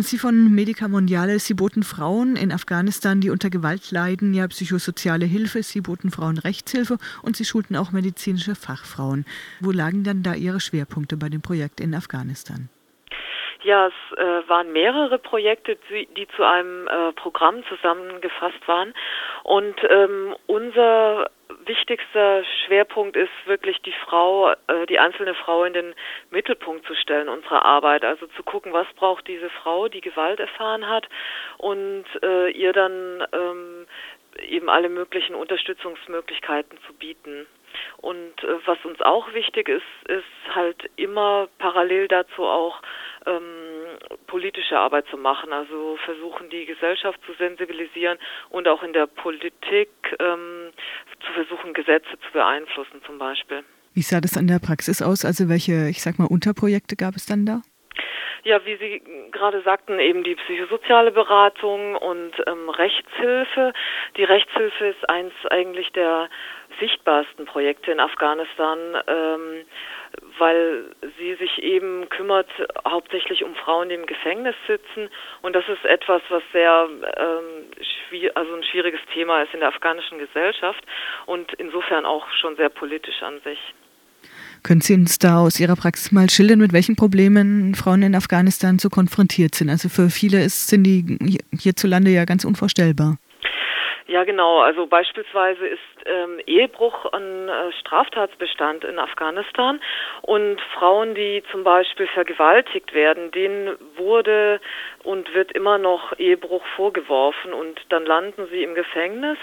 Sie von Medica Mondiale, Sie boten Frauen in Afghanistan, die unter Gewalt leiden, ja psychosoziale Hilfe, Sie boten Frauen Rechtshilfe und Sie schulten auch medizinische Fachfrauen. Wo lagen dann da Ihre Schwerpunkte bei dem Projekt in Afghanistan? Ja, es äh, waren mehrere Projekte, die, die zu einem äh, Programm zusammengefasst waren. Und ähm, unser wichtigster Schwerpunkt ist wirklich die Frau, äh, die einzelne Frau in den Mittelpunkt zu stellen unserer Arbeit. Also zu gucken, was braucht diese Frau, die Gewalt erfahren hat und äh, ihr dann ähm, eben alle möglichen Unterstützungsmöglichkeiten zu bieten. Und äh, was uns auch wichtig ist, ist halt immer parallel dazu auch ähm, politische Arbeit zu machen, also versuchen die Gesellschaft zu sensibilisieren und auch in der Politik ähm, zu versuchen, Gesetze zu beeinflussen zum Beispiel. Wie sah das an der Praxis aus? Also welche, ich sag mal, Unterprojekte gab es dann da? Ja, wie Sie gerade sagten, eben die psychosoziale Beratung und ähm, Rechtshilfe. Die Rechtshilfe ist eins eigentlich der sichtbarsten Projekte in Afghanistan, ähm, weil sie sich eben kümmert hauptsächlich um Frauen, die im Gefängnis sitzen. Und das ist etwas, was sehr ähm, also ein schwieriges Thema ist in der afghanischen Gesellschaft und insofern auch schon sehr politisch an sich. Können Sie uns da aus Ihrer Praxis mal schildern, mit welchen Problemen Frauen in Afghanistan so konfrontiert sind? Also für viele ist, sind die hierzulande ja ganz unvorstellbar. Ja, genau. Also beispielsweise ist ähm, Ehebruch ein äh, Straftatsbestand in Afghanistan und Frauen, die zum Beispiel vergewaltigt werden, denen wurde und wird immer noch Ehebruch vorgeworfen und dann landen sie im Gefängnis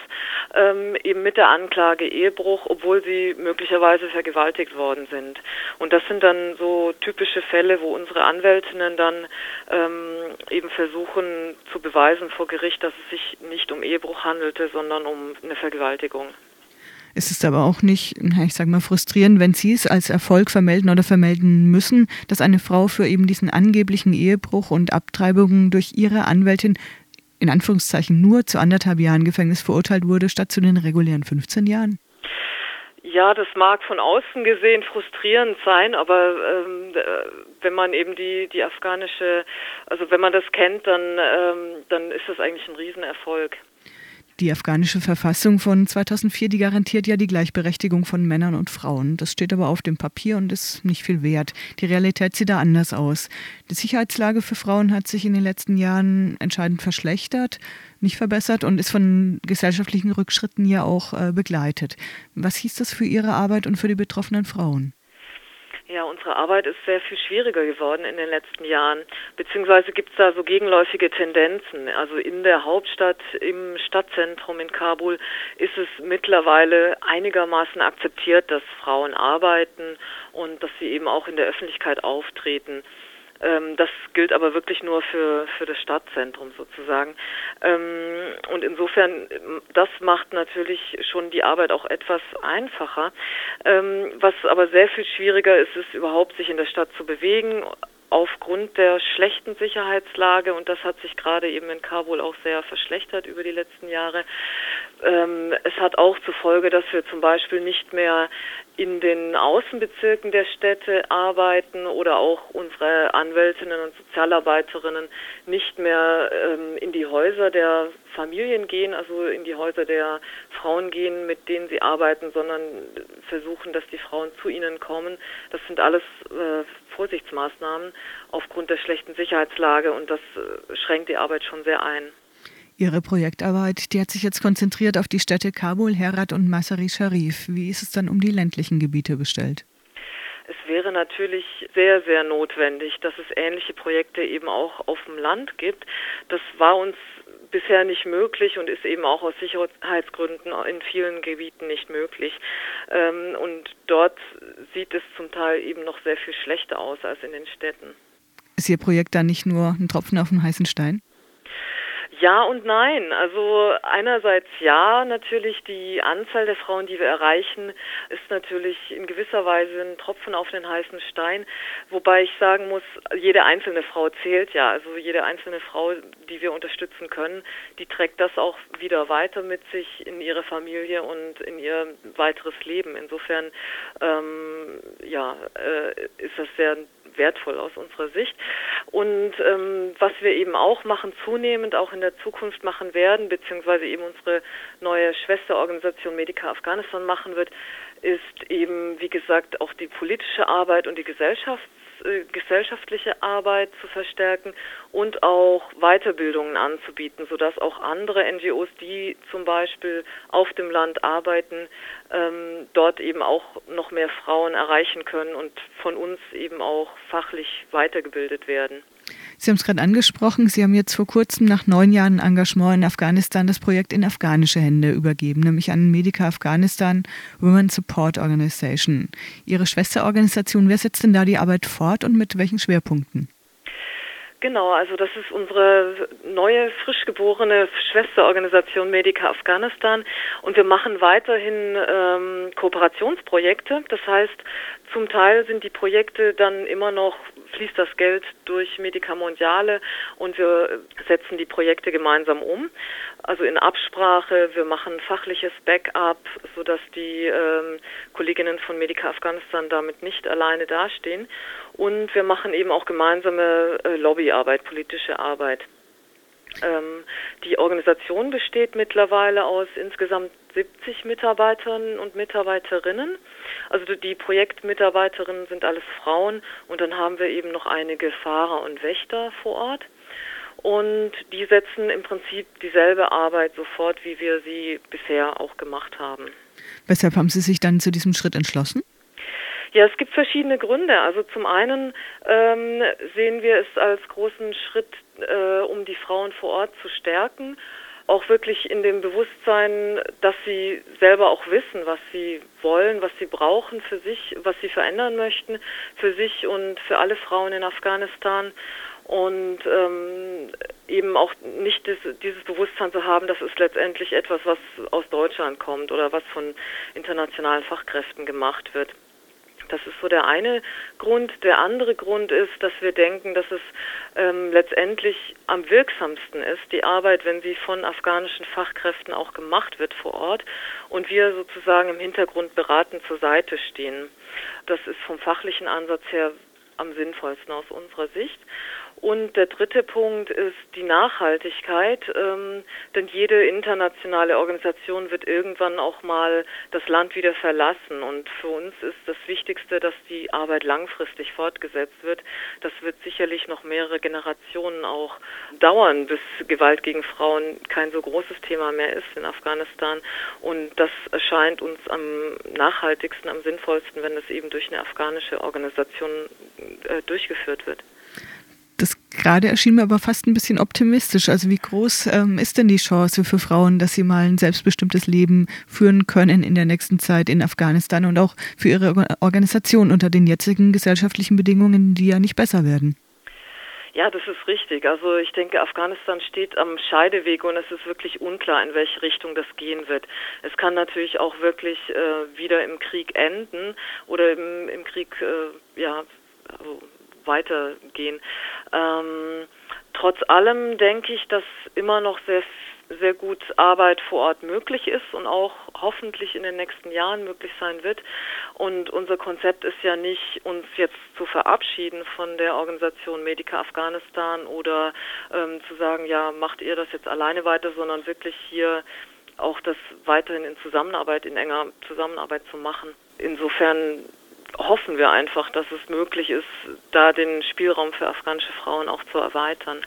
ähm, eben mit der Anklage Ehebruch, obwohl sie möglicherweise vergewaltigt worden sind. Und das sind dann so typische Fälle, wo unsere Anwältinnen dann ähm, eben versuchen zu beweisen vor Gericht, dass es sich nicht um Ehebruch handelte, sondern um eine Vergewaltigung. Es ist aber auch nicht, ich sage mal, frustrierend, wenn Sie es als Erfolg vermelden oder vermelden müssen, dass eine Frau für eben diesen angeblichen Ehebruch und Abtreibungen durch ihre Anwältin in Anführungszeichen nur zu anderthalb Jahren Gefängnis verurteilt wurde, statt zu den regulären 15 Jahren? Ja, das mag von außen gesehen frustrierend sein, aber ähm, äh, wenn man eben die die afghanische, also wenn man das kennt, dann ähm, dann ist das eigentlich ein Riesenerfolg. Die afghanische Verfassung von 2004, die garantiert ja die Gleichberechtigung von Männern und Frauen. Das steht aber auf dem Papier und ist nicht viel wert. Die Realität sieht da anders aus. Die Sicherheitslage für Frauen hat sich in den letzten Jahren entscheidend verschlechtert, nicht verbessert und ist von gesellschaftlichen Rückschritten ja auch äh, begleitet. Was hieß das für Ihre Arbeit und für die betroffenen Frauen? Ja, unsere Arbeit ist sehr viel schwieriger geworden in den letzten Jahren. Beziehungsweise gibt es da so gegenläufige Tendenzen. Also in der Hauptstadt, im Stadtzentrum in Kabul ist es mittlerweile einigermaßen akzeptiert, dass Frauen arbeiten und dass sie eben auch in der Öffentlichkeit auftreten. Ähm, das gilt aber wirklich nur für, für das Stadtzentrum sozusagen. Ähm, und insofern, das macht natürlich schon die Arbeit auch etwas einfacher. Ähm, was aber sehr viel schwieriger ist, ist überhaupt sich in der Stadt zu bewegen, aufgrund der schlechten Sicherheitslage, und das hat sich gerade eben in Kabul auch sehr verschlechtert über die letzten Jahre, ähm, es hat auch zur Folge, dass wir zum Beispiel nicht mehr in den Außenbezirken der Städte arbeiten oder auch unsere Anwältinnen und Sozialarbeiterinnen nicht mehr ähm, in die Häuser der Familien gehen, also in die Häuser der Frauen gehen, mit denen sie arbeiten, sondern versuchen, dass die Frauen zu ihnen kommen. Das sind alles äh, Vorsichtsmaßnahmen aufgrund der schlechten Sicherheitslage und das äh, schränkt die Arbeit schon sehr ein. Ihre Projektarbeit, die hat sich jetzt konzentriert auf die Städte Kabul, Herat und Masari Sharif. Wie ist es dann um die ländlichen Gebiete bestellt? Es wäre natürlich sehr, sehr notwendig, dass es ähnliche Projekte eben auch auf dem Land gibt. Das war uns bisher nicht möglich und ist eben auch aus Sicherheitsgründen in vielen Gebieten nicht möglich. Ähm, und dort sieht es zum Teil eben noch sehr viel schlechter aus als in den Städten. Ist Ihr Projekt dann nicht nur ein Tropfen auf dem heißen Stein? Ja und nein. Also einerseits ja, natürlich die Anzahl der Frauen, die wir erreichen, ist natürlich in gewisser Weise ein Tropfen auf den heißen Stein. Wobei ich sagen muss, jede einzelne Frau zählt ja. Also jede einzelne Frau, die wir unterstützen können, die trägt das auch wieder weiter mit sich in ihre Familie und in ihr weiteres Leben. Insofern ähm, ja, äh, ist das sehr wertvoll aus unserer Sicht. Und ähm, was wir eben auch machen, zunehmend auch in der Zukunft machen werden, beziehungsweise eben unsere neue Schwesterorganisation Medica Afghanistan machen wird, ist eben, wie gesagt, auch die politische Arbeit und die Gesellschafts äh, gesellschaftliche Arbeit zu verstärken und auch Weiterbildungen anzubieten, sodass auch andere NGOs, die zum Beispiel auf dem Land arbeiten, ähm, dort eben auch noch mehr Frauen erreichen können und von uns eben auch fachlich weitergebildet werden. Sie haben es gerade angesprochen, Sie haben jetzt vor kurzem nach neun Jahren Engagement in Afghanistan das Projekt in afghanische Hände übergeben, nämlich an Medica Afghanistan Women Support Organization. Ihre Schwesterorganisation, wer setzt denn da die Arbeit fort und mit welchen Schwerpunkten? Genau, also das ist unsere neue, frisch geborene Schwesterorganisation Medica Afghanistan und wir machen weiterhin ähm, Kooperationsprojekte. Das heißt, zum Teil sind die Projekte dann immer noch fließt das Geld durch Medica Mondiale und wir setzen die Projekte gemeinsam um. Also in Absprache, wir machen fachliches Backup, sodass die ähm, Kolleginnen von Medica Afghanistan damit nicht alleine dastehen. Und wir machen eben auch gemeinsame äh, Lobbyarbeit, politische Arbeit. Ähm, die Organisation besteht mittlerweile aus insgesamt 70 Mitarbeiterinnen und Mitarbeiterinnen. Also die Projektmitarbeiterinnen sind alles Frauen und dann haben wir eben noch einige Fahrer und Wächter vor Ort. Und die setzen im Prinzip dieselbe Arbeit sofort, wie wir sie bisher auch gemacht haben. Weshalb haben Sie sich dann zu diesem Schritt entschlossen? Ja, es gibt verschiedene Gründe. Also zum einen ähm, sehen wir es als großen Schritt, äh, um die Frauen vor Ort zu stärken, auch wirklich in dem Bewusstsein, dass sie selber auch wissen, was sie wollen, was sie brauchen für sich, was sie verändern möchten, für sich und für alle Frauen in Afghanistan und ähm, eben auch nicht das, dieses Bewusstsein zu haben, das ist letztendlich etwas, was aus Deutschland kommt oder was von internationalen Fachkräften gemacht wird. Das ist so der eine Grund. Der andere Grund ist, dass wir denken, dass es ähm, letztendlich am wirksamsten ist, die Arbeit, wenn sie von afghanischen Fachkräften auch gemacht wird vor Ort und wir sozusagen im Hintergrund beratend zur Seite stehen. Das ist vom fachlichen Ansatz her am sinnvollsten aus unserer Sicht. Und der dritte Punkt ist die Nachhaltigkeit, ähm, denn jede internationale Organisation wird irgendwann auch mal das Land wieder verlassen. Und für uns ist das Wichtigste, dass die Arbeit langfristig fortgesetzt wird. Das wird sicherlich noch mehrere Generationen auch dauern, bis Gewalt gegen Frauen kein so großes Thema mehr ist in Afghanistan. Und das erscheint uns am nachhaltigsten, am sinnvollsten, wenn es eben durch eine afghanische Organisation äh, durchgeführt wird. Das gerade erschien mir aber fast ein bisschen optimistisch. Also wie groß ähm, ist denn die Chance für Frauen, dass sie mal ein selbstbestimmtes Leben führen können in der nächsten Zeit in Afghanistan und auch für ihre Organisation unter den jetzigen gesellschaftlichen Bedingungen, die ja nicht besser werden? Ja, das ist richtig. Also ich denke, Afghanistan steht am Scheideweg und es ist wirklich unklar, in welche Richtung das gehen wird. Es kann natürlich auch wirklich äh, wieder im Krieg enden oder im, im Krieg äh, ja, also weitergehen. Ähm, trotz allem denke ich, dass immer noch sehr sehr gut Arbeit vor Ort möglich ist und auch hoffentlich in den nächsten Jahren möglich sein wird. Und unser Konzept ist ja nicht, uns jetzt zu verabschieden von der Organisation Medica Afghanistan oder ähm, zu sagen, ja, macht ihr das jetzt alleine weiter, sondern wirklich hier auch das weiterhin in Zusammenarbeit, in enger Zusammenarbeit zu machen. Insofern hoffen wir einfach, dass es möglich ist, da den Spielraum für afghanische Frauen auch zu erweitern.